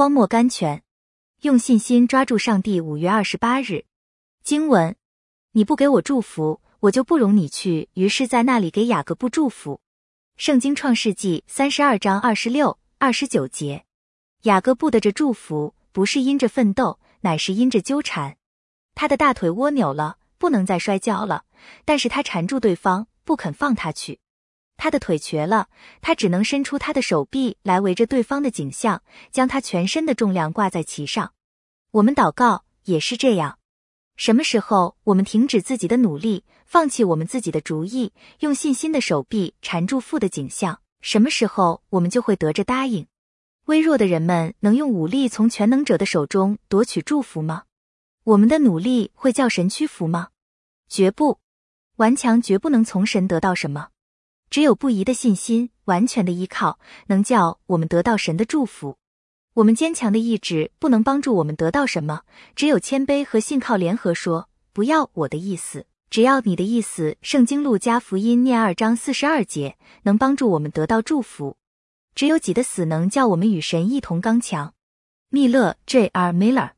荒漠甘泉，用信心抓住上帝。五月二十八日，经文：你不给我祝福，我就不容你去。于是，在那里给雅各布祝福。圣经创世纪三十二章二十六、二十九节，雅各布的这祝福不是因着奋斗，乃是因着纠缠。他的大腿蜗扭了，不能再摔跤了，但是他缠住对方，不肯放他去。他的腿瘸了，他只能伸出他的手臂来围着对方的颈项，将他全身的重量挂在其上。我们祷告也是这样。什么时候我们停止自己的努力，放弃我们自己的主意，用信心的手臂缠住父的颈项，什么时候我们就会得着答应。微弱的人们能用武力从全能者的手中夺取祝福吗？我们的努力会叫神屈服吗？绝不。顽强绝不能从神得到什么。只有不移的信心，完全的依靠，能叫我们得到神的祝福。我们坚强的意志不能帮助我们得到什么，只有谦卑和信靠联合说：“不要我的意思，只要你的意思。”圣经路加福音念二章四十二节，能帮助我们得到祝福。只有己的死能叫我们与神一同刚强。密勒 J.R. Miller